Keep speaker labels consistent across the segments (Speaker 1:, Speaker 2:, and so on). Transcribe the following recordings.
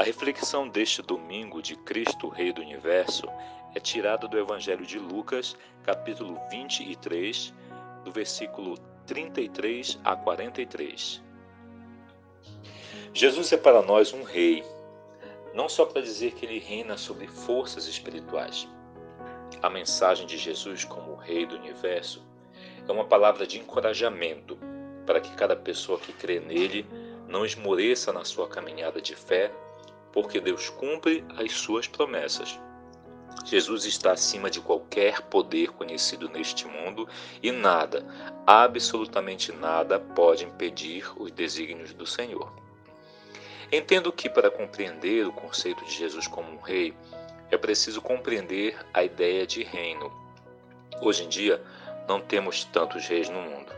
Speaker 1: A reflexão deste domingo de Cristo, Rei do Universo, é tirada do Evangelho de Lucas, capítulo 23, do versículo 33 a 43. Jesus é para nós um rei, não só para dizer que ele reina sobre forças espirituais. A mensagem de Jesus como Rei do Universo é uma palavra de encorajamento para que cada pessoa que crê nele não esmoreça na sua caminhada de fé, porque Deus cumpre as suas promessas. Jesus está acima de qualquer poder conhecido neste mundo e nada, absolutamente nada, pode impedir os desígnios do Senhor. Entendo que para compreender o conceito de Jesus como um rei, é preciso compreender a ideia de reino. Hoje em dia, não temos tantos reis no mundo.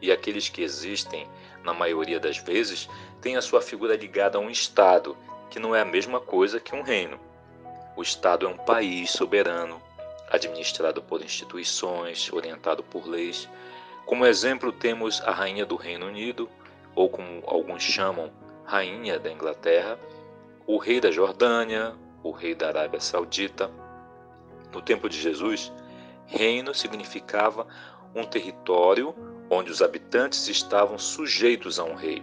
Speaker 1: E aqueles que existem, na maioria das vezes, têm a sua figura ligada a um Estado, que não é a mesma coisa que um reino. O Estado é um país soberano, administrado por instituições, orientado por leis. Como exemplo, temos a Rainha do Reino Unido, ou como alguns chamam, Rainha da Inglaterra, o Rei da Jordânia, o Rei da Arábia Saudita. No tempo de Jesus, reino significava um território onde os habitantes estavam sujeitos a um rei.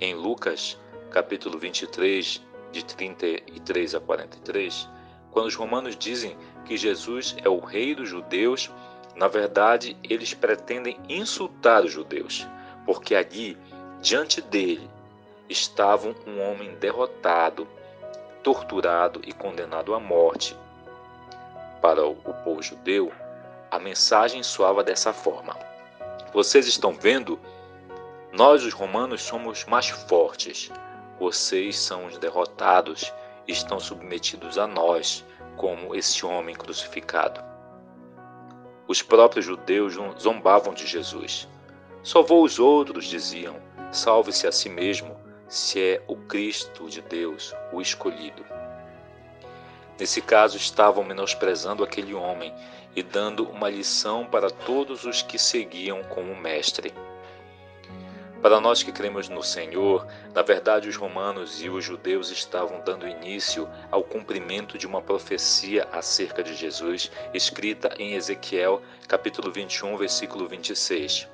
Speaker 1: Em Lucas, capítulo 23, de 33 a 43, quando os romanos dizem que Jesus é o rei dos judeus, na verdade eles pretendem insultar os judeus, porque ali, diante dele, estavam um homem derrotado, torturado e condenado à morte. Para o povo judeu, a mensagem soava dessa forma: Vocês estão vendo? Nós, os romanos, somos mais fortes. Vocês são os derrotados e estão submetidos a nós, como esse homem crucificado. Os próprios judeus zombavam de Jesus. Salvou os outros, diziam. Salve-se a si mesmo, se é o Cristo de Deus, o escolhido. Nesse caso, estavam menosprezando aquele homem e dando uma lição para todos os que seguiam como mestre. Para nós que cremos no Senhor, na verdade os romanos e os judeus estavam dando início ao cumprimento de uma profecia acerca de Jesus, escrita em Ezequiel, capítulo 21, versículo 26.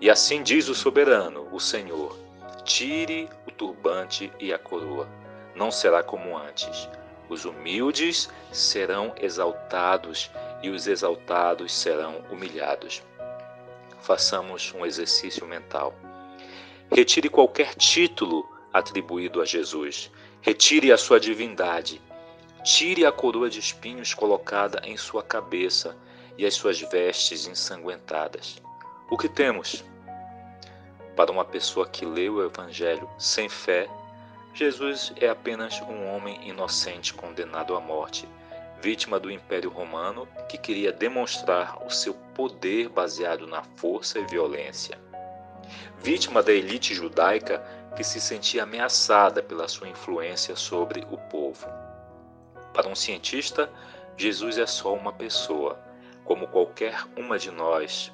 Speaker 1: E assim diz o soberano, o Senhor: Tire o turbante e a coroa. Não será como antes. Os humildes serão exaltados e os exaltados serão humilhados. Façamos um exercício mental. Retire qualquer título atribuído a Jesus. Retire a sua divindade. Tire a coroa de espinhos colocada em sua cabeça e as suas vestes ensanguentadas. O que temos? Para uma pessoa que lê o Evangelho sem fé, Jesus é apenas um homem inocente condenado à morte, vítima do Império Romano que queria demonstrar o seu poder baseado na força e violência vítima da elite judaica que se sentia ameaçada pela sua influência sobre o povo. Para um cientista, Jesus é só uma pessoa, como qualquer uma de nós.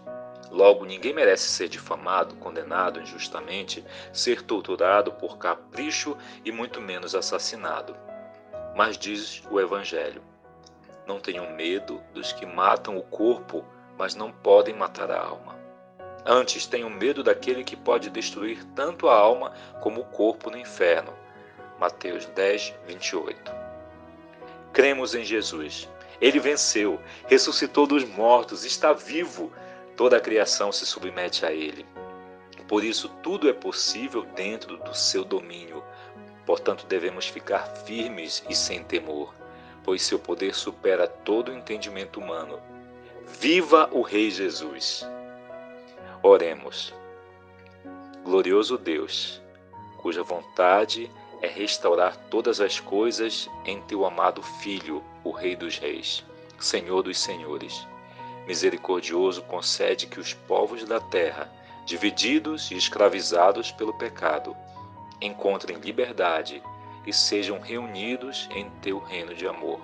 Speaker 1: Logo, ninguém merece ser difamado, condenado injustamente, ser torturado por capricho e muito menos assassinado. Mas diz o Evangelho: não tenham medo dos que matam o corpo, mas não podem matar a alma. Antes tenho medo daquele que pode destruir tanto a alma como o corpo no inferno. Mateus 10, 28. Cremos em Jesus. Ele venceu, ressuscitou dos mortos, está vivo. Toda a criação se submete a ele. Por isso, tudo é possível dentro do seu domínio. Portanto, devemos ficar firmes e sem temor, pois seu poder supera todo o entendimento humano. Viva o Rei Jesus! Oremos. Glorioso Deus, cuja vontade é restaurar todas as coisas em teu amado Filho, o Rei dos Reis, Senhor dos Senhores. Misericordioso, concede que os povos da terra, divididos e escravizados pelo pecado, encontrem liberdade e sejam reunidos em teu reino de amor,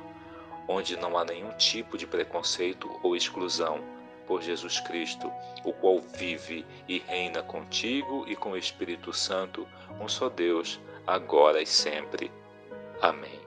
Speaker 1: onde não há nenhum tipo de preconceito ou exclusão por Jesus Cristo, o qual vive e reina contigo e com o Espírito Santo, um só Deus, agora e sempre. Amém.